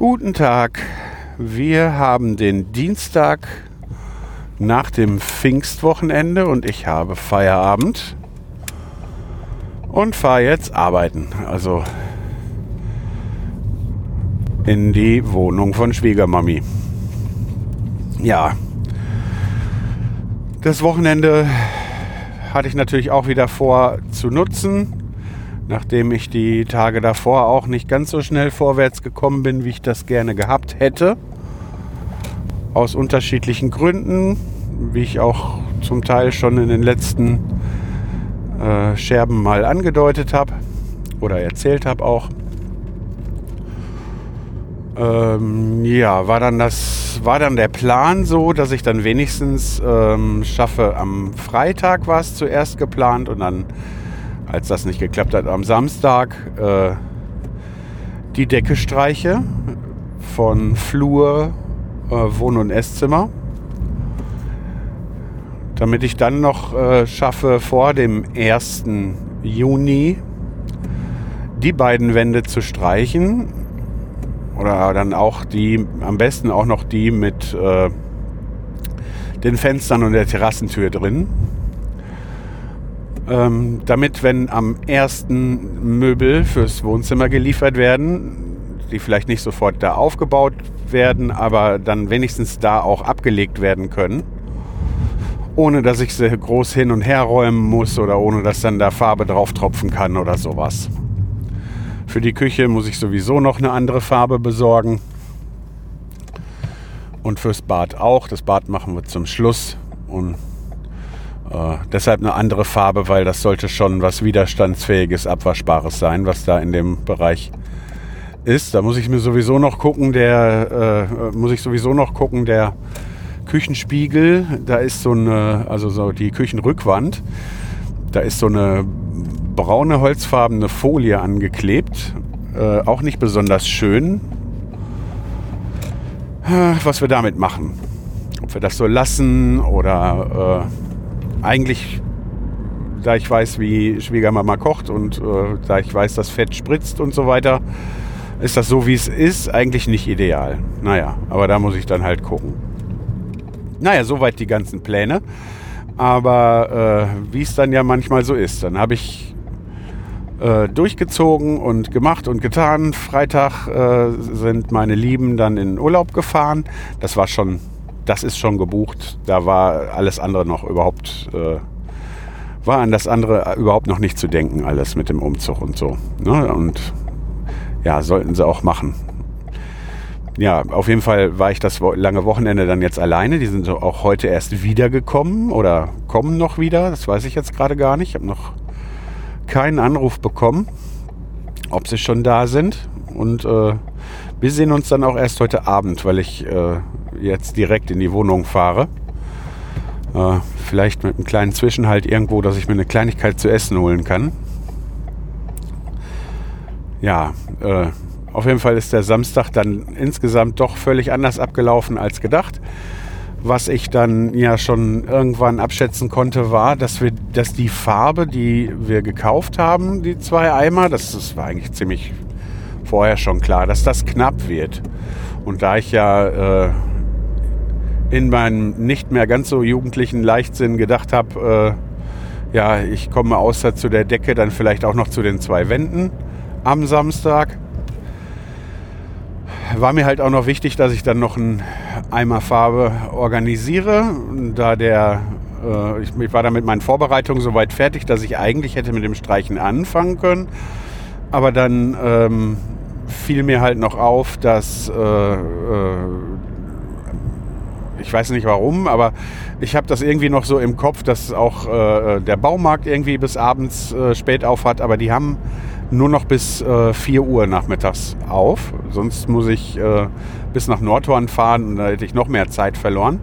Guten Tag. Wir haben den Dienstag nach dem Pfingstwochenende und ich habe Feierabend und fahre jetzt arbeiten. Also in die Wohnung von Schwiegermami. Ja. Das Wochenende hatte ich natürlich auch wieder vor zu nutzen, nachdem ich die Tage davor auch nicht ganz so schnell vorwärts gekommen bin, wie ich das gerne gehabt hätte. Aus unterschiedlichen Gründen, wie ich auch zum Teil schon in den letzten äh, Scherben mal angedeutet habe oder erzählt habe auch. Ähm, ja, war dann das, war dann der Plan so, dass ich dann wenigstens ähm, schaffe. Am Freitag war es zuerst geplant und dann, als das nicht geklappt hat, am Samstag äh, die Decke streiche von Flur, äh, Wohn- und Esszimmer. Damit ich dann noch äh, schaffe, vor dem 1. Juni die beiden Wände zu streichen oder dann auch die, am besten auch noch die mit äh, den Fenstern und der Terrassentür drin. Ähm, damit, wenn am ersten Möbel fürs Wohnzimmer geliefert werden, die vielleicht nicht sofort da aufgebaut werden, aber dann wenigstens da auch abgelegt werden können. Ohne dass ich sie groß hin und her räumen muss oder ohne dass dann da Farbe drauf tropfen kann oder sowas. Für die Küche muss ich sowieso noch eine andere Farbe besorgen. Und fürs Bad auch. Das Bad machen wir zum Schluss. Und äh, deshalb eine andere Farbe, weil das sollte schon was widerstandsfähiges, abwaschbares sein, was da in dem Bereich ist. Da muss ich mir sowieso noch gucken, der äh, muss ich sowieso noch gucken, der Küchenspiegel, da ist so eine, also so die Küchenrückwand, da ist so eine braune holzfarbene Folie angeklebt. Äh, auch nicht besonders schön. Äh, was wir damit machen. Ob wir das so lassen oder äh, eigentlich, da ich weiß, wie Schwiegermama kocht und äh, da ich weiß, dass Fett spritzt und so weiter, ist das so, wie es ist, eigentlich nicht ideal. Naja, aber da muss ich dann halt gucken. Naja, soweit die ganzen Pläne. Aber äh, wie es dann ja manchmal so ist, dann habe ich äh, durchgezogen und gemacht und getan. Freitag äh, sind meine Lieben dann in Urlaub gefahren. Das war schon, das ist schon gebucht. Da war alles andere noch überhaupt, äh, war an das andere überhaupt noch nicht zu denken, alles mit dem Umzug und so. Ne? Und ja, sollten sie auch machen. Ja, auf jeden Fall war ich das lange Wochenende dann jetzt alleine. Die sind auch heute erst wiedergekommen oder kommen noch wieder. Das weiß ich jetzt gerade gar nicht. Ich habe noch keinen Anruf bekommen, ob sie schon da sind. Und äh, wir sehen uns dann auch erst heute Abend, weil ich äh, jetzt direkt in die Wohnung fahre. Äh, vielleicht mit einem kleinen Zwischenhalt irgendwo, dass ich mir eine Kleinigkeit zu essen holen kann. Ja, äh, auf jeden Fall ist der Samstag dann insgesamt doch völlig anders abgelaufen als gedacht. Was ich dann ja schon irgendwann abschätzen konnte, war, dass wir, dass die Farbe, die wir gekauft haben, die zwei Eimer, das, das war eigentlich ziemlich vorher schon klar, dass das knapp wird. Und da ich ja äh, in meinem nicht mehr ganz so jugendlichen Leichtsinn gedacht habe, äh, ja, ich komme außer zu der Decke dann vielleicht auch noch zu den zwei Wänden am Samstag war mir halt auch noch wichtig, dass ich dann noch einen Eimer Farbe organisiere. Da der, äh, ich, ich, war da mit meinen Vorbereitungen soweit fertig, dass ich eigentlich hätte mit dem Streichen anfangen können. Aber dann ähm, fiel mir halt noch auf, dass äh, äh, ich weiß nicht warum, aber ich habe das irgendwie noch so im Kopf, dass auch äh, der Baumarkt irgendwie bis abends äh, spät auf hat, aber die haben nur noch bis äh, 4 Uhr nachmittags auf. Sonst muss ich äh, bis nach Nordhorn fahren und da hätte ich noch mehr Zeit verloren.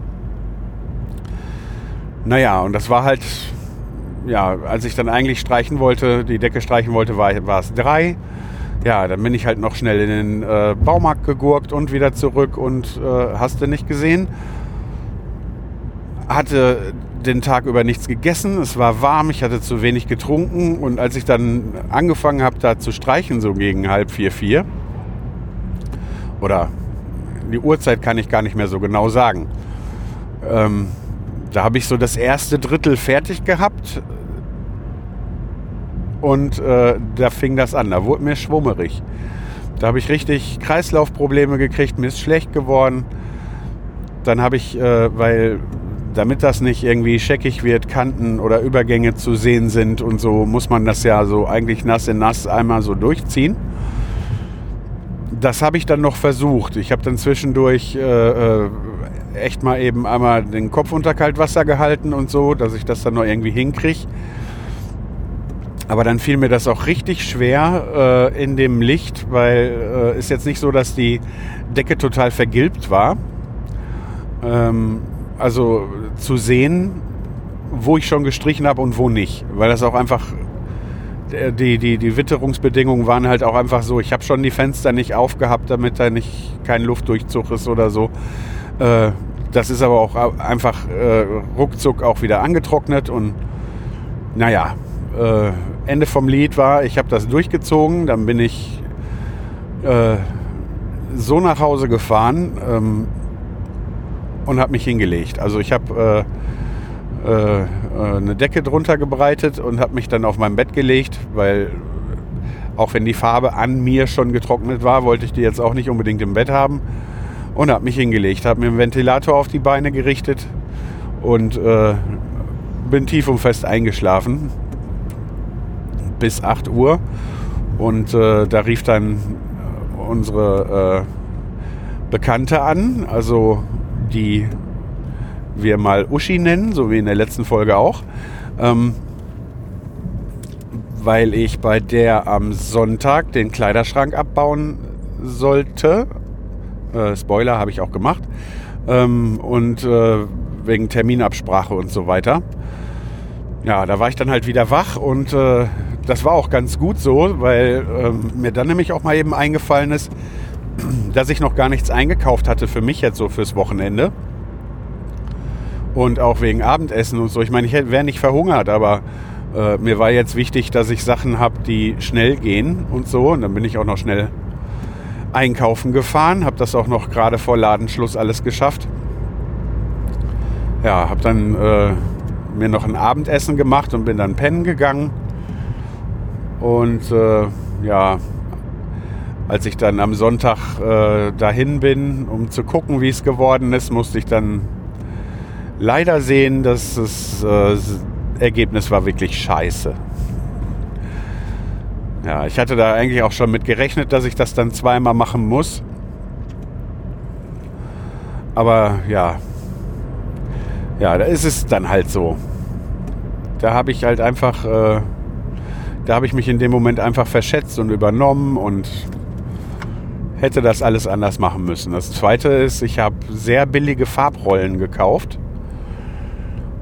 Naja, und das war halt, ja, als ich dann eigentlich streichen wollte, die Decke streichen wollte, war, war es drei. Ja, dann bin ich halt noch schnell in den äh, Baumarkt gegurkt und wieder zurück und äh, hast du nicht gesehen. Hatte den Tag über nichts gegessen, es war warm, ich hatte zu wenig getrunken und als ich dann angefangen habe, da zu streichen, so gegen halb vier, vier, oder die Uhrzeit kann ich gar nicht mehr so genau sagen, ähm, da habe ich so das erste Drittel fertig gehabt und äh, da fing das an, da wurde mir schwummerig. Da habe ich richtig Kreislaufprobleme gekriegt, mir ist schlecht geworden. Dann habe ich, äh, weil damit das nicht irgendwie scheckig wird, Kanten oder Übergänge zu sehen sind und so, muss man das ja so eigentlich nass in nass einmal so durchziehen. Das habe ich dann noch versucht. Ich habe dann zwischendurch äh, äh, echt mal eben einmal den Kopf unter Kaltwasser gehalten und so, dass ich das dann noch irgendwie hinkriege. Aber dann fiel mir das auch richtig schwer äh, in dem Licht, weil äh, ist jetzt nicht so, dass die Decke total vergilbt war. Ähm, also zu sehen, wo ich schon gestrichen habe und wo nicht. Weil das auch einfach, die, die, die Witterungsbedingungen waren halt auch einfach so, ich habe schon die Fenster nicht aufgehabt, damit da nicht kein Luftdurchzug ist oder so. Äh, das ist aber auch einfach äh, ruckzuck auch wieder angetrocknet und naja, äh, Ende vom Lied war, ich habe das durchgezogen, dann bin ich äh, so nach Hause gefahren, ähm, und habe mich hingelegt. Also ich habe äh, äh, eine Decke drunter gebreitet und habe mich dann auf mein Bett gelegt, weil auch wenn die Farbe an mir schon getrocknet war, wollte ich die jetzt auch nicht unbedingt im Bett haben und habe mich hingelegt, habe mir einen Ventilator auf die Beine gerichtet und äh, bin tief und fest eingeschlafen bis 8 Uhr und äh, da rief dann unsere äh, Bekannte an, also die wir mal Uschi nennen, so wie in der letzten Folge auch. Ähm, weil ich bei der am Sonntag den Kleiderschrank abbauen sollte. Äh, Spoiler habe ich auch gemacht. Ähm, und äh, wegen Terminabsprache und so weiter. Ja, da war ich dann halt wieder wach und äh, das war auch ganz gut so, weil ähm, mir dann nämlich auch mal eben eingefallen ist, dass ich noch gar nichts eingekauft hatte für mich jetzt so fürs Wochenende. Und auch wegen Abendessen und so. Ich meine, ich wäre nicht verhungert, aber äh, mir war jetzt wichtig, dass ich Sachen habe, die schnell gehen und so. Und dann bin ich auch noch schnell einkaufen gefahren, habe das auch noch gerade vor Ladenschluss alles geschafft. Ja, habe dann äh, mir noch ein Abendessen gemacht und bin dann pennen gegangen. Und äh, ja, als ich dann am Sonntag äh, dahin bin, um zu gucken, wie es geworden ist, musste ich dann leider sehen, dass das äh, Ergebnis war wirklich scheiße. Ja, ich hatte da eigentlich auch schon mit gerechnet, dass ich das dann zweimal machen muss. Aber ja, ja, da ist es dann halt so. Da habe ich halt einfach, äh, da habe ich mich in dem Moment einfach verschätzt und übernommen und hätte das alles anders machen müssen. Das zweite ist, ich habe sehr billige Farbrollen gekauft.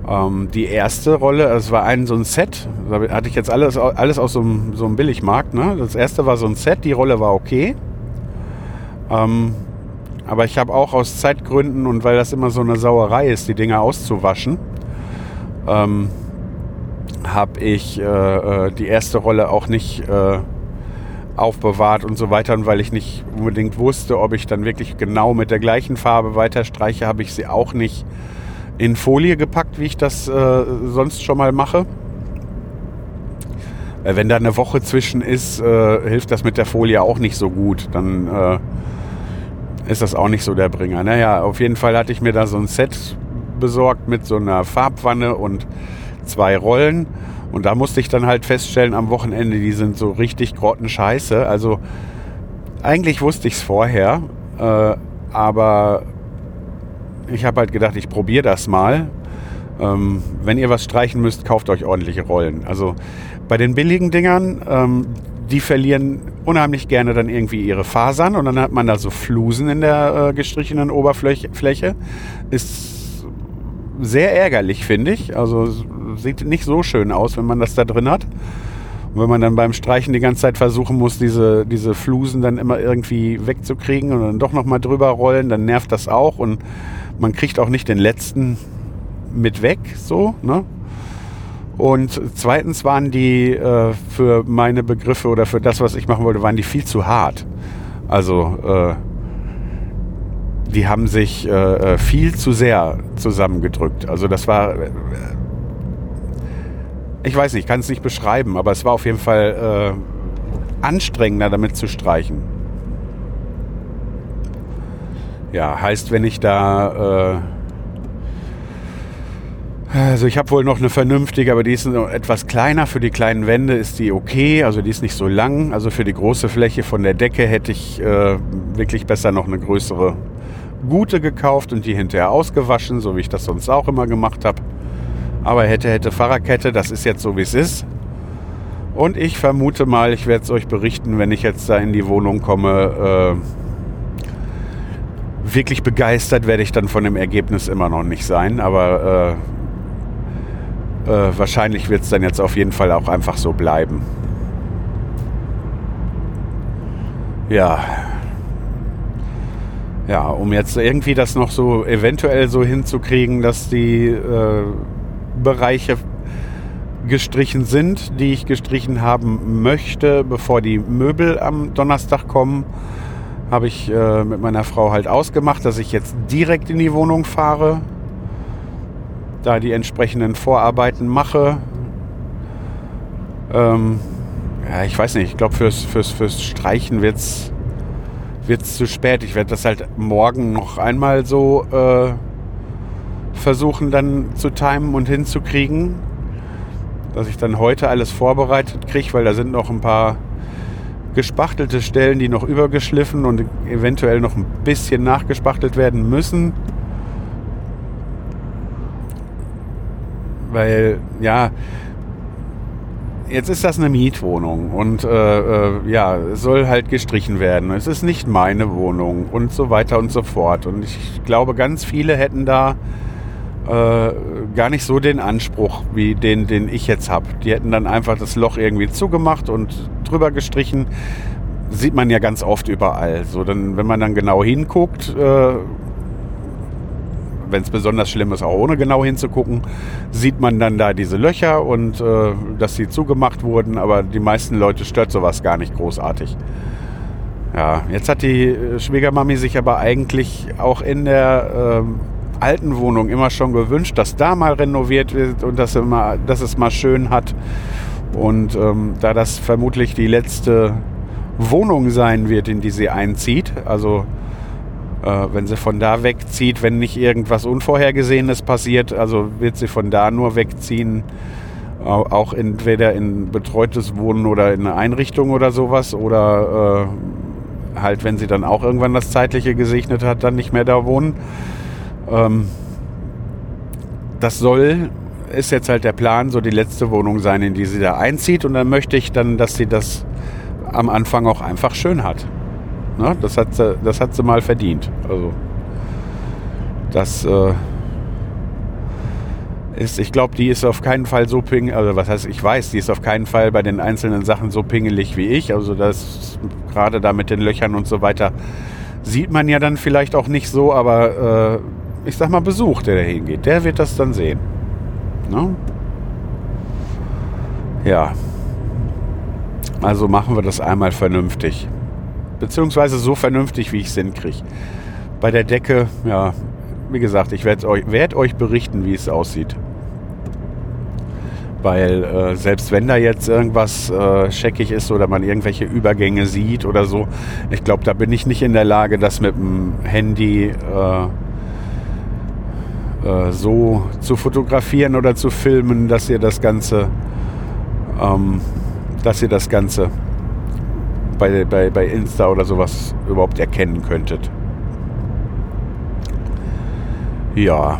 Ähm, die erste Rolle, es war ein so ein Set, da hatte ich jetzt alles, alles aus so einem, so einem Billigmarkt. Ne? Das erste war so ein Set, die Rolle war okay. Ähm, aber ich habe auch aus Zeitgründen und weil das immer so eine Sauerei ist, die Dinger auszuwaschen, ähm, habe ich äh, äh die erste Rolle auch nicht äh, aufbewahrt und so weiter. Und weil ich nicht unbedingt wusste, ob ich dann wirklich genau mit der gleichen Farbe weiter streiche, habe ich sie auch nicht in Folie gepackt, wie ich das äh, sonst schon mal mache. Äh, wenn da eine Woche zwischen ist, äh, hilft das mit der Folie auch nicht so gut. Dann äh, ist das auch nicht so der Bringer. Naja, auf jeden Fall hatte ich mir da so ein Set besorgt mit so einer Farbwanne und zwei Rollen. Und da musste ich dann halt feststellen am Wochenende, die sind so richtig grottenscheiße. Also eigentlich wusste ich es vorher, äh, aber ich habe halt gedacht, ich probiere das mal. Ähm, wenn ihr was streichen müsst, kauft euch ordentliche Rollen. Also bei den billigen Dingern, ähm, die verlieren unheimlich gerne dann irgendwie ihre Fasern und dann hat man da so Flusen in der äh, gestrichenen Oberfläche. Ist sehr ärgerlich, finde ich. Also sieht nicht so schön aus, wenn man das da drin hat. Und wenn man dann beim Streichen die ganze Zeit versuchen muss, diese, diese Flusen dann immer irgendwie wegzukriegen und dann doch nochmal drüber rollen, dann nervt das auch und man kriegt auch nicht den letzten mit weg, so, ne? Und zweitens waren die äh, für meine Begriffe oder für das, was ich machen wollte, waren die viel zu hart. Also äh, die haben sich äh, äh viel zu sehr zusammengedrückt. Also das war, äh, ich weiß nicht, ich kann es nicht beschreiben, aber es war auf jeden Fall äh, anstrengender damit zu streichen. Ja, heißt, wenn ich da also ich habe wohl noch eine vernünftige, aber die ist etwas kleiner. Für die kleinen Wände ist die okay, also die ist nicht so lang. Also für die große Fläche von der Decke hätte ich äh, wirklich besser noch eine größere gute gekauft und die hinterher ausgewaschen, so wie ich das sonst auch immer gemacht habe. Aber hätte, hätte Fahrradkette, das ist jetzt so wie es ist. Und ich vermute mal, ich werde es euch berichten, wenn ich jetzt da in die Wohnung komme. Äh, wirklich begeistert werde ich dann von dem Ergebnis immer noch nicht sein, aber äh, äh, wahrscheinlich wird es dann jetzt auf jeden Fall auch einfach so bleiben. Ja. Ja, um jetzt irgendwie das noch so eventuell so hinzukriegen, dass die äh, Bereiche gestrichen sind, die ich gestrichen haben möchte, bevor die Möbel am Donnerstag kommen, habe ich äh, mit meiner Frau halt ausgemacht, dass ich jetzt direkt in die Wohnung fahre, da die entsprechenden Vorarbeiten mache. Ähm, ja, ich weiß nicht, ich glaube fürs, fürs, fürs Streichen wird es zu spät. Ich werde das halt morgen noch einmal so äh, versuchen dann zu timen und hinzukriegen. Dass ich dann heute alles vorbereitet kriege, weil da sind noch ein paar gespachtelte Stellen, die noch übergeschliffen und eventuell noch ein bisschen nachgespachtelt werden müssen. weil ja, jetzt ist das eine Mietwohnung und äh, äh, ja, es soll halt gestrichen werden. Es ist nicht meine Wohnung und so weiter und so fort. Und ich glaube, ganz viele hätten da äh, gar nicht so den Anspruch wie den, den ich jetzt habe. Die hätten dann einfach das Loch irgendwie zugemacht und drüber gestrichen. Sieht man ja ganz oft überall. So, dann, wenn man dann genau hinguckt, äh, wenn es besonders schlimm ist, auch ohne genau hinzugucken, sieht man dann da diese Löcher und äh, dass sie zugemacht wurden. Aber die meisten Leute stört sowas gar nicht großartig. Ja, jetzt hat die äh, Schwiegermami sich aber eigentlich auch in der ähm, alten Wohnung immer schon gewünscht, dass da mal renoviert wird und dass, immer, dass es mal schön hat. Und ähm, da das vermutlich die letzte Wohnung sein wird, in die sie einzieht, also äh, wenn sie von da wegzieht, wenn nicht irgendwas Unvorhergesehenes passiert, also wird sie von da nur wegziehen, auch entweder in betreutes Wohnen oder in eine Einrichtung oder sowas oder äh, halt, wenn sie dann auch irgendwann das Zeitliche gesegnet hat, dann nicht mehr da wohnen. Ähm, das soll, ist jetzt halt der Plan, so die letzte Wohnung sein, in die sie da einzieht und dann möchte ich dann, dass sie das am Anfang auch einfach schön hat. Ne? Das, hat sie, das hat sie mal verdient. Also das äh, ist, ich glaube, die ist auf keinen Fall so pingelig, also was heißt, ich weiß, die ist auf keinen Fall bei den einzelnen Sachen so pingelig wie ich. Also das gerade da mit den Löchern und so weiter sieht man ja dann vielleicht auch nicht so, aber äh, ich sag mal, Besuch, der da hingeht, der wird das dann sehen. Ne? Ja. Also machen wir das einmal vernünftig. Beziehungsweise so vernünftig, wie ich es hinkriege. Bei der Decke, ja, wie gesagt, ich werde euch, werd euch berichten, wie es aussieht. Weil äh, selbst wenn da jetzt irgendwas äh, scheckig ist oder man irgendwelche Übergänge sieht oder so, ich glaube, da bin ich nicht in der Lage, das mit dem Handy äh, äh so zu fotografieren oder zu filmen, dass ihr das Ganze, ähm, dass ihr das Ganze bei, bei, bei Insta oder sowas überhaupt erkennen könntet. Ja.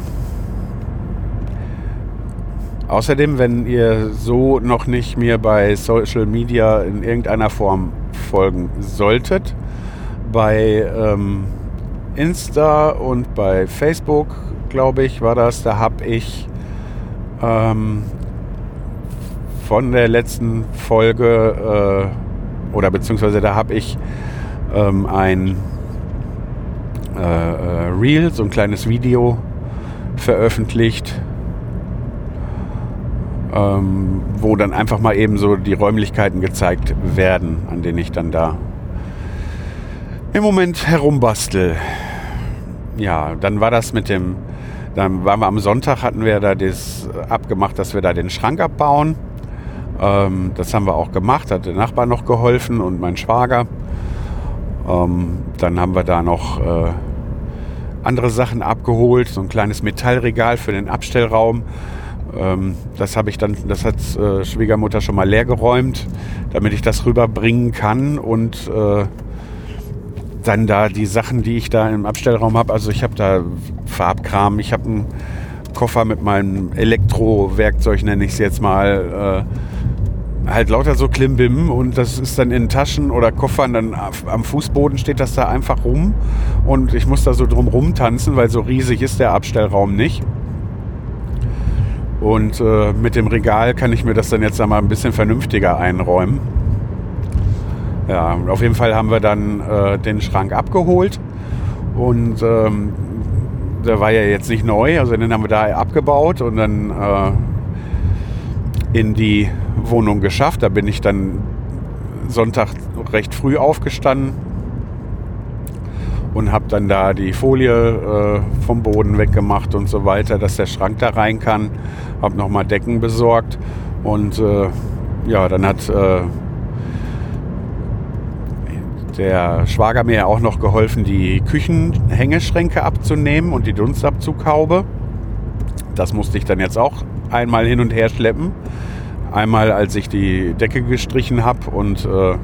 Außerdem, wenn ihr so noch nicht mir bei Social Media in irgendeiner Form folgen solltet, bei ähm, Insta und bei Facebook, glaube ich, war das, da habe ich ähm, von der letzten Folge äh, oder beziehungsweise da habe ich ähm, ein äh, äh, Reel, so ein kleines Video veröffentlicht, ähm, wo dann einfach mal eben so die Räumlichkeiten gezeigt werden, an denen ich dann da im Moment herumbastel. Ja, dann war das mit dem, dann waren wir am Sonntag, hatten wir da das abgemacht, dass wir da den Schrank abbauen. Ähm, das haben wir auch gemacht, hat der Nachbar noch geholfen und mein Schwager. Ähm, dann haben wir da noch äh, andere Sachen abgeholt, so ein kleines Metallregal für den Abstellraum. Ähm, das habe ich dann, das hat äh, Schwiegermutter schon mal leer geräumt, damit ich das rüberbringen kann und äh, dann da die Sachen, die ich da im Abstellraum habe. Also ich habe da Farbkram, ich habe einen Koffer mit meinem Elektrowerkzeug, nenne ich es jetzt mal. Äh, halt lauter so Klimbim und das ist dann in Taschen oder Koffern, dann am Fußboden steht das da einfach rum und ich muss da so drum rumtanzen, weil so riesig ist der Abstellraum nicht. Und äh, mit dem Regal kann ich mir das dann jetzt einmal ein bisschen vernünftiger einräumen. Ja, auf jeden Fall haben wir dann äh, den Schrank abgeholt und ähm, der war ja jetzt nicht neu, also den haben wir da abgebaut und dann äh, in die Wohnung geschafft. Da bin ich dann Sonntag recht früh aufgestanden und habe dann da die Folie äh, vom Boden weggemacht und so weiter, dass der Schrank da rein kann. Habe nochmal Decken besorgt und äh, ja, dann hat äh, der Schwager mir auch noch geholfen, die Küchenhängeschränke abzunehmen und die Dunstabzughaube. Das musste ich dann jetzt auch einmal hin und her schleppen. Einmal, als ich die Decke gestrichen habe und äh,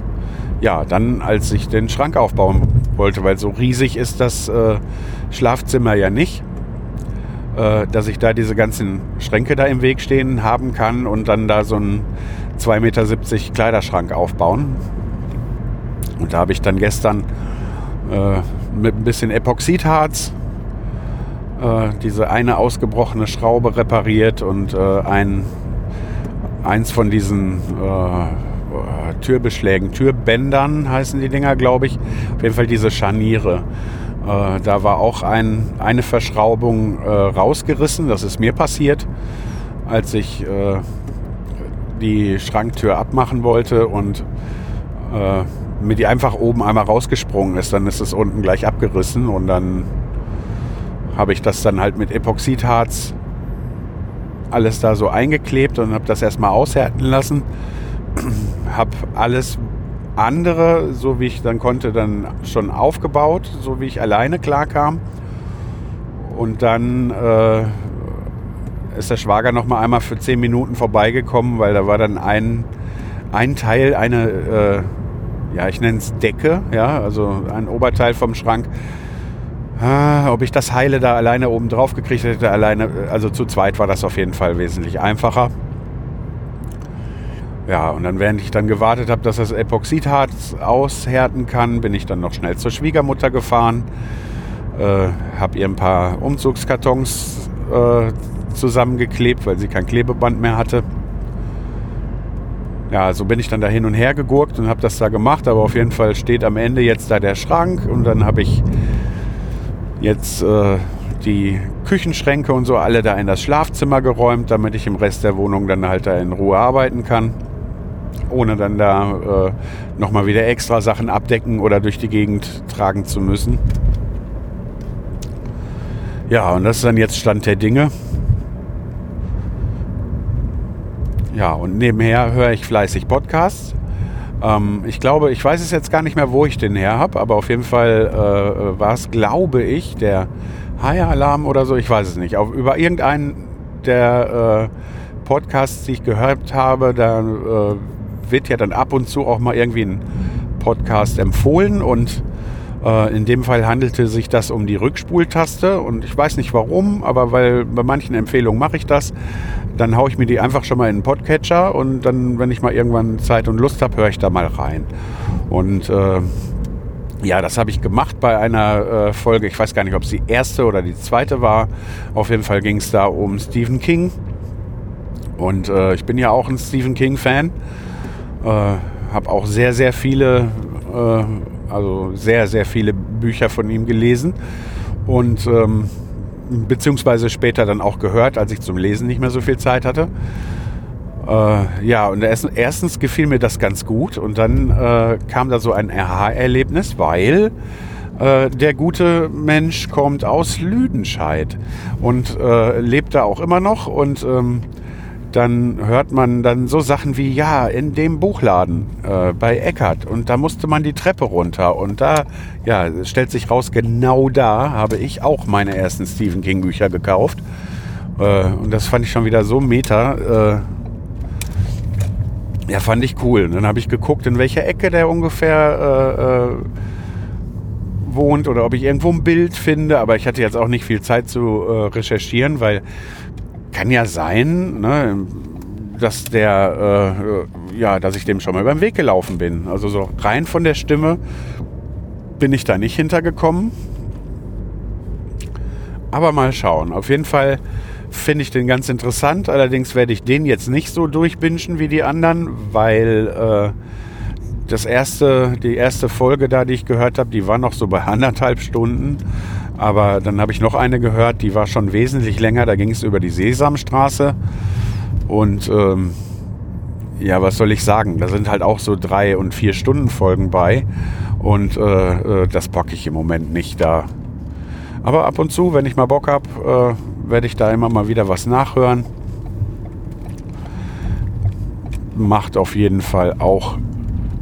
ja, dann, als ich den Schrank aufbauen wollte, weil so riesig ist das äh, Schlafzimmer ja nicht, äh, dass ich da diese ganzen Schränke da im Weg stehen haben kann und dann da so einen 2,70 Meter Kleiderschrank aufbauen. Und da habe ich dann gestern äh, mit ein bisschen Epoxidharz äh, diese eine ausgebrochene Schraube repariert und äh, ein eins von diesen äh, Türbeschlägen, Türbändern heißen die Dinger, glaube ich. Auf jeden Fall diese Scharniere. Äh, da war auch ein, eine Verschraubung äh, rausgerissen. Das ist mir passiert, als ich die Schranktür abmachen wollte und äh, mir die einfach oben einmal rausgesprungen ist. Dann ist es unten gleich abgerissen und dann habe ich das dann halt mit Epoxidharz alles da so eingeklebt und habe das erstmal aushärten lassen. habe alles andere, so wie ich dann konnte, dann schon aufgebaut, so wie ich alleine klarkam. Und dann äh, ist der Schwager noch mal einmal für zehn Minuten vorbeigekommen, weil da war dann ein, ein Teil, eine, äh, ja, ich nenne es Decke, ja, also ein Oberteil vom Schrank, Ah, ob ich das Heile da alleine oben drauf gekriegt hätte, alleine, also zu zweit war das auf jeden Fall wesentlich einfacher. Ja, und dann, während ich dann gewartet habe, dass das Epoxidharz aushärten kann, bin ich dann noch schnell zur Schwiegermutter gefahren, äh, habe ihr ein paar Umzugskartons äh, zusammengeklebt, weil sie kein Klebeband mehr hatte. Ja, so bin ich dann da hin und her gegurkt und habe das da gemacht, aber auf jeden Fall steht am Ende jetzt da der Schrank und dann habe ich jetzt äh, die Küchenschränke und so alle da in das Schlafzimmer geräumt, damit ich im Rest der Wohnung dann halt da in Ruhe arbeiten kann. Ohne dann da äh, nochmal wieder extra Sachen abdecken oder durch die Gegend tragen zu müssen. Ja, und das ist dann jetzt Stand der Dinge. Ja, und nebenher höre ich fleißig Podcasts. Ähm, ich glaube, ich weiß es jetzt gar nicht mehr, wo ich den her habe, aber auf jeden Fall äh, war es, glaube ich, der High-Alarm oder so, ich weiß es nicht. Auf, über irgendeinen der äh, Podcasts, die ich gehört habe, da äh, wird ja dann ab und zu auch mal irgendwie ein Podcast empfohlen und in dem Fall handelte sich das um die Rückspultaste und ich weiß nicht warum, aber weil bei manchen Empfehlungen mache ich das. Dann haue ich mir die einfach schon mal in den Podcatcher und dann, wenn ich mal irgendwann Zeit und Lust habe, höre ich da mal rein. Und äh, ja, das habe ich gemacht bei einer äh, Folge. Ich weiß gar nicht, ob es die erste oder die zweite war. Auf jeden Fall ging es da um Stephen King. Und äh, ich bin ja auch ein Stephen King-Fan. Äh, habe auch sehr, sehr viele, äh, also sehr, sehr viele Bücher von ihm gelesen. Und ähm, beziehungsweise später dann auch gehört, als ich zum Lesen nicht mehr so viel Zeit hatte. Äh, ja, und erst, erstens gefiel mir das ganz gut und dann äh, kam da so ein Aha-Erlebnis, weil äh, der gute Mensch kommt aus Lüdenscheid und äh, lebt da auch immer noch und ähm, dann hört man dann so Sachen wie, ja, in dem Buchladen äh, bei Eckert und da musste man die Treppe runter und da, ja, stellt sich raus, genau da habe ich auch meine ersten Stephen King Bücher gekauft. Äh, und das fand ich schon wieder so meta. Äh, ja, fand ich cool. Und dann habe ich geguckt, in welcher Ecke der ungefähr äh, äh, wohnt oder ob ich irgendwo ein Bild finde. Aber ich hatte jetzt auch nicht viel Zeit zu äh, recherchieren, weil kann ja sein, ne, dass der, äh, ja, dass ich dem schon mal über den Weg gelaufen bin. Also so rein von der Stimme bin ich da nicht hintergekommen. Aber mal schauen. Auf jeden Fall finde ich den ganz interessant. Allerdings werde ich den jetzt nicht so durchbingen wie die anderen, weil äh, das erste, die erste Folge da, die ich gehört habe, die war noch so bei anderthalb Stunden. Aber dann habe ich noch eine gehört, die war schon wesentlich länger. Da ging es über die Sesamstraße. Und ähm, ja, was soll ich sagen? Da sind halt auch so drei und vier Stunden Folgen bei. Und äh, äh das packe ich im Moment nicht da. Aber ab und zu, wenn ich mal Bock habe, äh, werde ich da immer mal wieder was nachhören. Macht auf jeden Fall auch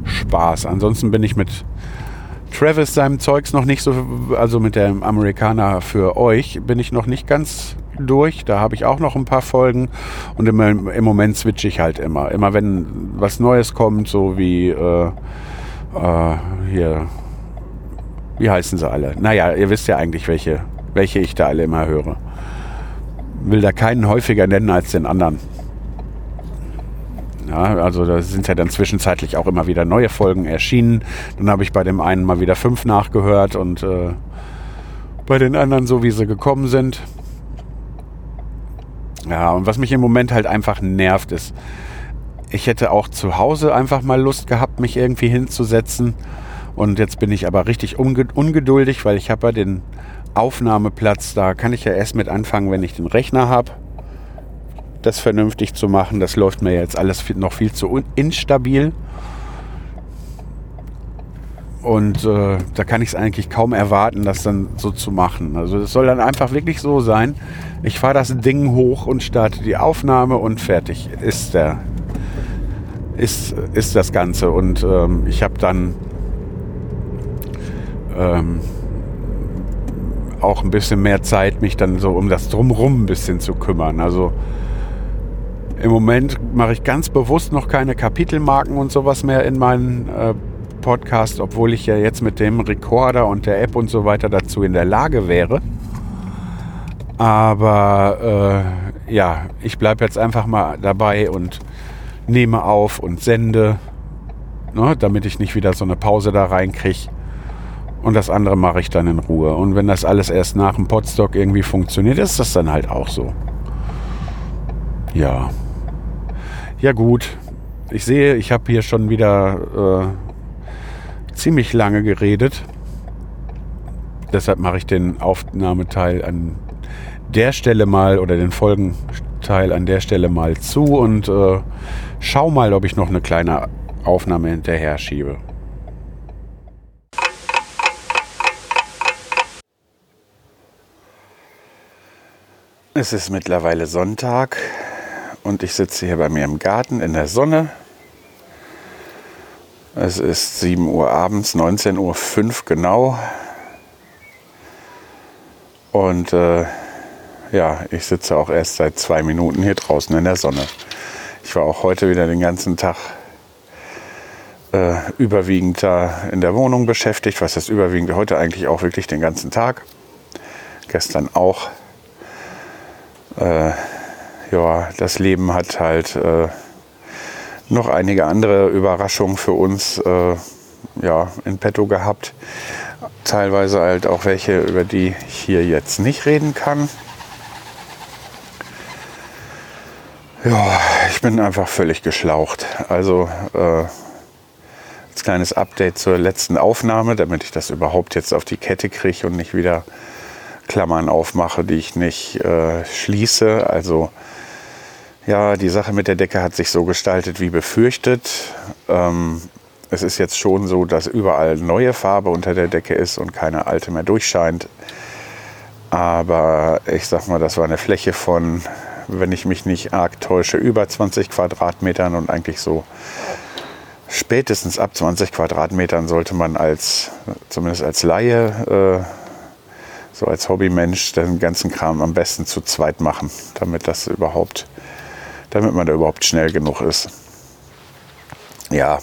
Spaß. Ansonsten bin ich mit Travis seinem Zeugs noch nicht so, also mit dem Amerikaner für euch, bin ich noch nicht ganz durch. Da habe ich auch noch ein paar Folgen und im, im Moment switche ich halt immer. Immer wenn was Neues kommt, so wie äh, äh, hier, wie heißen sie alle? Naja, ihr wisst ja eigentlich, welche, welche ich da alle immer höre will da keinen häufiger nennen als den anderen. Ja, also da sind ja dann zwischenzeitlich auch immer wieder neue Folgen erschienen. Dann habe ich bei dem einen mal wieder fünf nachgehört und äh, bei den anderen so, wie sie gekommen sind. Ja, und was mich im Moment halt einfach nervt, ist, ich hätte auch zu Hause einfach mal Lust gehabt, mich irgendwie hinzusetzen. Und jetzt bin ich aber richtig ungeduldig, weil ich habe ja den Aufnahmeplatz, da kann ich ja erst mit anfangen, wenn ich den Rechner habe. Das vernünftig zu machen, das läuft mir jetzt alles noch viel zu instabil. Und äh, da kann ich es eigentlich kaum erwarten, das dann so zu machen. Also es soll dann einfach wirklich so sein. Ich fahre das Ding hoch und starte die Aufnahme und fertig ist der ist, ist das Ganze. Und ähm, ich habe dann ähm, auch ein bisschen mehr Zeit, mich dann so um das Drumrum ein bisschen zu kümmern. Also im Moment mache ich ganz bewusst noch keine Kapitelmarken und sowas mehr in meinen äh, Podcast, obwohl ich ja jetzt mit dem Recorder und der App und so weiter dazu in der Lage wäre. Aber äh, ja, ich bleibe jetzt einfach mal dabei und nehme auf und sende, ne, damit ich nicht wieder so eine Pause da reinkriege. Und das andere mache ich dann in Ruhe. Und wenn das alles erst nach dem Podstock irgendwie funktioniert, ist das dann halt auch so. Ja. Ja gut. Ich sehe, ich habe hier schon wieder äh, ziemlich lange geredet. Deshalb mache ich den Aufnahmeteil an der Stelle mal oder den Folgenteil an der Stelle mal zu und äh, schau mal, ob ich noch eine kleine Aufnahme hinterher schiebe. Es ist mittlerweile Sonntag und ich sitze hier bei mir im Garten in der Sonne. Es ist 7 Uhr abends, 19.05 Uhr genau. Und äh, ja, ich sitze auch erst seit zwei Minuten hier draußen in der Sonne. Ich war auch heute wieder den ganzen Tag äh, überwiegend da in der Wohnung beschäftigt. Was ist überwiegend heute eigentlich auch wirklich den ganzen Tag. Gestern auch. Äh, ja, das Leben hat halt äh, noch einige andere Überraschungen für uns äh, ja, in petto gehabt. Teilweise halt auch welche, über die ich hier jetzt nicht reden kann. Ja, ich bin einfach völlig geschlaucht. Also äh, als kleines Update zur letzten Aufnahme, damit ich das überhaupt jetzt auf die Kette kriege und nicht wieder Klammern aufmache, die ich nicht äh, schließe. Also ja, die Sache mit der Decke hat sich so gestaltet wie befürchtet. Ähm, es ist jetzt schon so, dass überall neue Farbe unter der Decke ist und keine alte mehr durchscheint. Aber ich sag mal, das war eine Fläche von, wenn ich mich nicht arg täusche, über 20 Quadratmetern und eigentlich so spätestens ab 20 Quadratmetern sollte man als, zumindest als Laie, äh, so als Hobbymensch, den ganzen Kram am besten zu zweit machen, damit das überhaupt damit man da überhaupt schnell genug ist. Ja,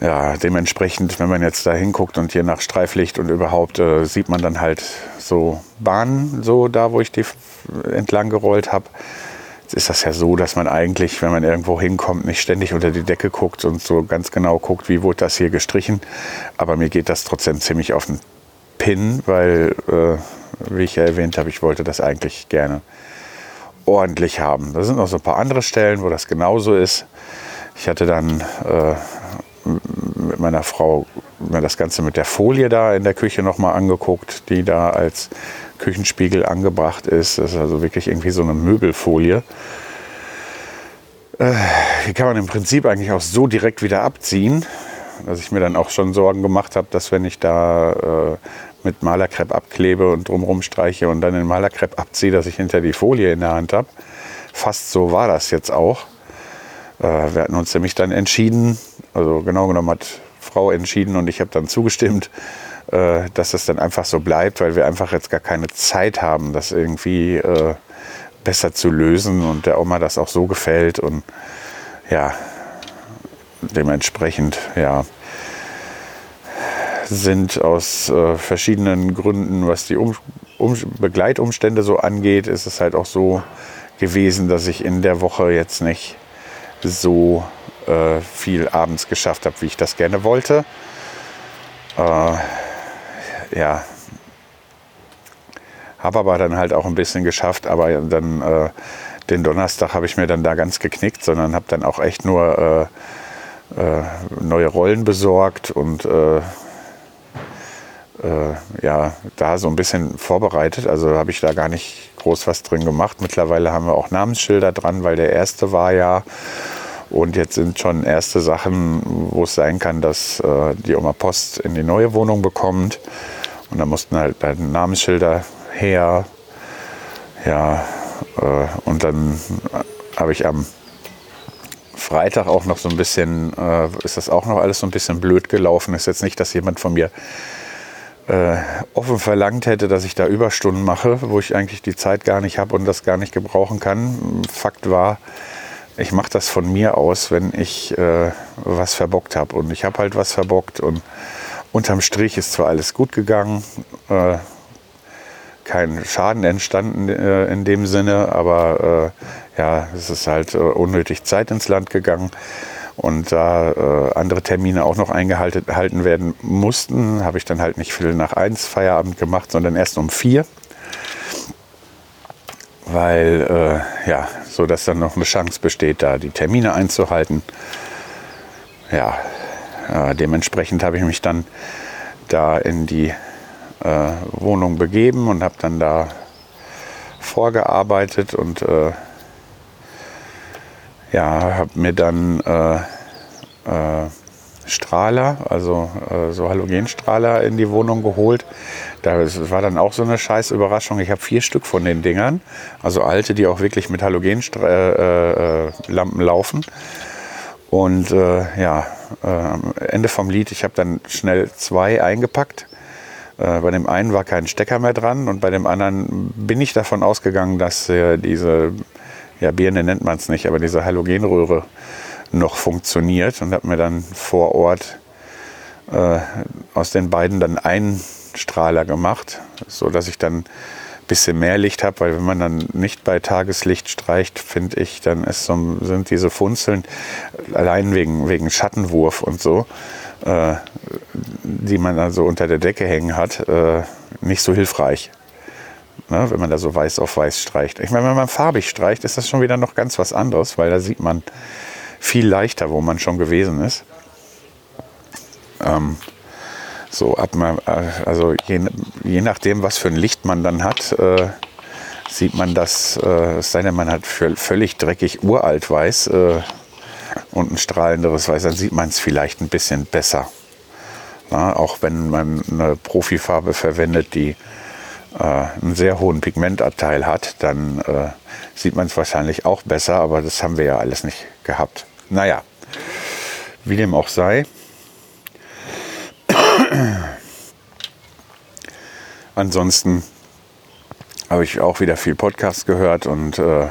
ja, dementsprechend, wenn man jetzt da hinguckt und hier nach Streiflicht und überhaupt, äh, sieht man dann halt so Bahnen, so da, wo ich die entlang gerollt habe. Jetzt ist das ja so, dass man eigentlich, wenn man irgendwo hinkommt, nicht ständig unter die Decke guckt und so ganz genau guckt, wie wurde das hier gestrichen. Aber mir geht das trotzdem ziemlich auf den Pin, weil, äh, wie ich ja erwähnt habe, ich wollte das eigentlich gerne ordentlich haben. Da sind noch so ein paar andere Stellen, wo das genauso ist. Ich hatte dann äh, mit meiner Frau mir das Ganze mit der Folie da in der Küche nochmal angeguckt, die da als Küchenspiegel angebracht ist. Das ist also wirklich irgendwie so eine Möbelfolie. Äh, die kann man im Prinzip eigentlich auch so direkt wieder abziehen, dass ich mir dann auch schon Sorgen gemacht habe, dass wenn ich da äh, mit Malerkrepp abklebe und drumherum streiche und dann den Malerkrepp abziehe, dass ich hinter die Folie in der Hand habe. Fast so war das jetzt auch. Äh, wir hatten uns nämlich dann entschieden, also genau genommen hat Frau entschieden und ich habe dann zugestimmt, äh, dass es dann einfach so bleibt, weil wir einfach jetzt gar keine Zeit haben, das irgendwie äh, besser zu lösen und der Oma das auch so gefällt und ja, dementsprechend, ja, sind aus äh, verschiedenen Gründen, was die um, um, Begleitumstände so angeht, ist es halt auch so gewesen, dass ich in der Woche jetzt nicht so äh, viel abends geschafft habe, wie ich das gerne wollte. Äh, ja, habe aber dann halt auch ein bisschen geschafft, aber dann äh, den Donnerstag habe ich mir dann da ganz geknickt, sondern habe dann auch echt nur äh, äh, neue Rollen besorgt und äh, äh, ja, da so ein bisschen vorbereitet. Also habe ich da gar nicht groß was drin gemacht. Mittlerweile haben wir auch Namensschilder dran, weil der erste war ja. Und jetzt sind schon erste Sachen, wo es sein kann, dass äh, die Oma Post in die neue Wohnung bekommt. Und da mussten halt dann Namensschilder her. Ja, äh, und dann habe ich am Freitag auch noch so ein bisschen, äh, ist das auch noch alles so ein bisschen blöd gelaufen. Ist jetzt nicht, dass jemand von mir offen verlangt hätte, dass ich da Überstunden mache, wo ich eigentlich die Zeit gar nicht habe und das gar nicht gebrauchen kann. Fakt war, ich mache das von mir aus, wenn ich äh, was verbockt habe. Und ich habe halt was verbockt und unterm Strich ist zwar alles gut gegangen, äh, kein Schaden entstanden äh, in dem Sinne, aber äh, ja, es ist halt äh, unnötig Zeit ins Land gegangen und da äh, andere Termine auch noch eingehalten werden mussten, habe ich dann halt nicht viel nach eins Feierabend gemacht, sondern erst um vier. Weil, äh, ja, so dass dann noch eine Chance besteht, da die Termine einzuhalten. Ja, äh, dementsprechend habe ich mich dann da in die äh, Wohnung begeben und habe dann da vorgearbeitet und äh, ja, habe mir dann äh, äh, Strahler, also äh, so Halogenstrahler in die Wohnung geholt. Das war dann auch so eine scheiß Überraschung. Ich habe vier Stück von den Dingern, also alte, die auch wirklich mit Halogenlampen äh, äh, laufen. Und äh, ja, am Ende vom Lied, ich habe dann schnell zwei eingepackt. bei dem einen war kein Stecker mehr dran und bei dem anderen bin ich davon ausgegangen, dass diese ja, Birne nennt man es nicht, aber diese Halogenröhre noch funktioniert und habe mir dann vor Ort äh, aus den beiden dann einen Strahler gemacht, so dass ich dann bisschen mehr Licht habe, weil wenn man dann nicht bei Tageslicht streicht, finde ich, dann ist so, sind diese Funzeln allein wegen, wegen Schattenwurf und so, äh, die man also unter der Decke hängen hat, äh, nicht so hilfreich. Ne, wenn man da so weiß auf weiß streicht. Ich meine, wenn man farbig streicht, ist das schon wieder noch ganz was anderes, weil da sieht man viel leichter, wo man schon gewesen ist. Ähm, so ab man, also je, je, nachdem, was für ein Licht man dann hat, äh, sieht man das, äh, es sei denn, man hat völlig dreckig uralt weiß äh, und ein strahlenderes Weiß, dann sieht man es vielleicht ein bisschen besser. Na, auch wenn man eine Profifarbe verwendet, die äh, einen sehr hohen Pigmentanteil hat, dann äh, sieht man es wahrscheinlich auch besser, aber das haben wir ja alles nicht gehabt. Naja, wie dem auch sei. Ansonsten habe ich auch wieder viel Podcast gehört und äh,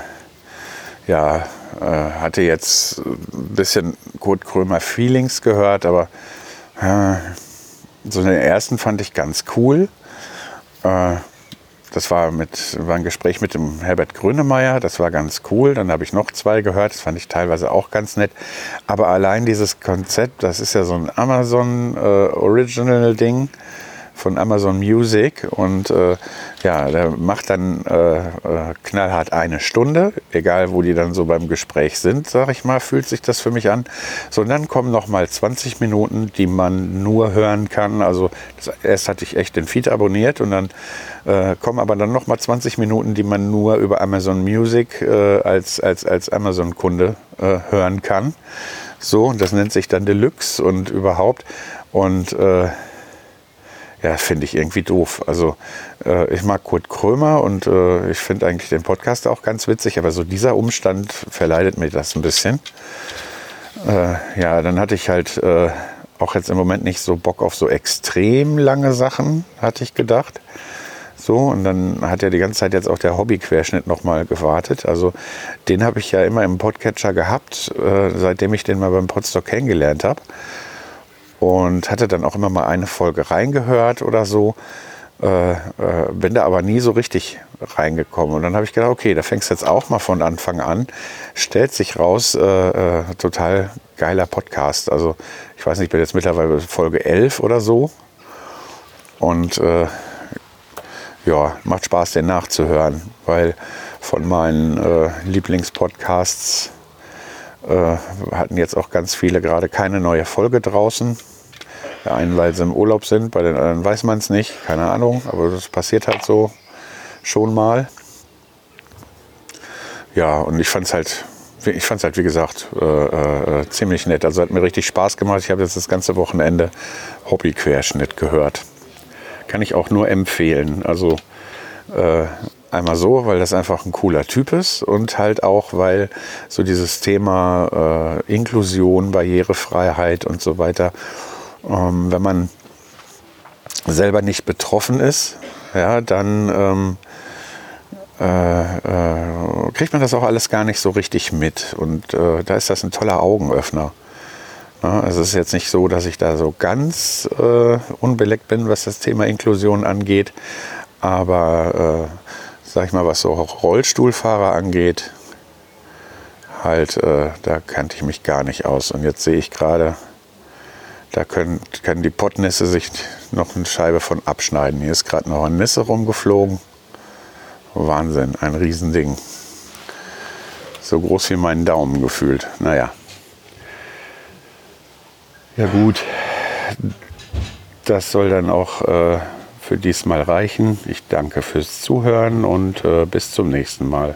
ja, äh, hatte jetzt ein bisschen Kurt Krömer Feelings gehört, aber äh, so den ersten fand ich ganz cool. Äh, das war, mit, war ein Gespräch mit dem Herbert Grönemeyer, das war ganz cool. Dann habe ich noch zwei gehört, das fand ich teilweise auch ganz nett. Aber allein dieses Konzept, das ist ja so ein Amazon äh, Original Ding von Amazon Music und äh, ja, der macht dann äh, äh, knallhart eine Stunde, egal wo die dann so beim Gespräch sind, sag ich mal, fühlt sich das für mich an. So, und dann kommen noch mal 20 Minuten, die man nur hören kann. Also das, erst hatte ich echt den Feed abonniert und dann äh, kommen aber dann noch mal 20 Minuten, die man nur über Amazon Music äh, als, als, als Amazon-Kunde äh, hören kann. So, und das nennt sich dann Deluxe und überhaupt. Und äh, ja, finde ich irgendwie doof. Also äh, ich mag Kurt Krömer und äh, ich finde eigentlich den Podcast auch ganz witzig, aber so dieser Umstand verleidet mir das ein bisschen. Äh, ja, dann hatte ich halt äh, auch jetzt im Moment nicht so Bock auf so extrem lange Sachen, hatte ich gedacht. So, und dann hat ja die ganze Zeit jetzt auch der Hobbyquerschnitt nochmal gewartet. Also den habe ich ja immer im Podcatcher gehabt, äh, seitdem ich den mal beim Podstock kennengelernt habe und hatte dann auch immer mal eine Folge reingehört oder so. Äh, äh, bin da aber nie so richtig reingekommen. Und dann habe ich gedacht, okay, da fängst du jetzt auch mal von Anfang an. Stellt sich raus, äh, äh, total geiler Podcast. Also ich weiß nicht, ich bin jetzt mittlerweile Folge 11 oder so. Und äh, ja, macht Spaß, den nachzuhören, weil von meinen äh, Lieblingspodcasts äh, hatten jetzt auch ganz viele gerade keine neue Folge draußen. Der einen, weil sie im Urlaub sind, bei den anderen weiß man es nicht, keine Ahnung, aber das passiert halt so schon mal. Ja, und ich fand es halt, ich fand halt, wie gesagt, äh, äh, ziemlich nett. Also hat mir richtig Spaß gemacht. Ich habe jetzt das ganze Wochenende Hobbyquerschnitt gehört. Kann ich auch nur empfehlen. Also äh, Einmal so, weil das einfach ein cooler Typ ist und halt auch, weil so dieses Thema äh, Inklusion, Barrierefreiheit und so weiter, ähm, wenn man selber nicht betroffen ist, ja, dann ähm, äh, äh, kriegt man das auch alles gar nicht so richtig mit. Und äh, da ist das ein toller Augenöffner. Ja, also es ist jetzt nicht so, dass ich da so ganz äh, unbeleckt bin, was das Thema Inklusion angeht, aber äh, sag ich mal, was so Rollstuhlfahrer angeht, halt, äh, da kannte ich mich gar nicht aus. Und jetzt sehe ich gerade, da können, können die Pottnisse sich noch eine Scheibe von abschneiden. Hier ist gerade noch eine Nisse rumgeflogen. Wahnsinn, ein Riesending. So groß wie mein Daumen gefühlt. Naja. Ja gut, das soll dann auch äh, für diesmal reichen. Ich danke fürs Zuhören und äh, bis zum nächsten Mal.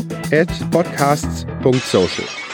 at podcasts.social.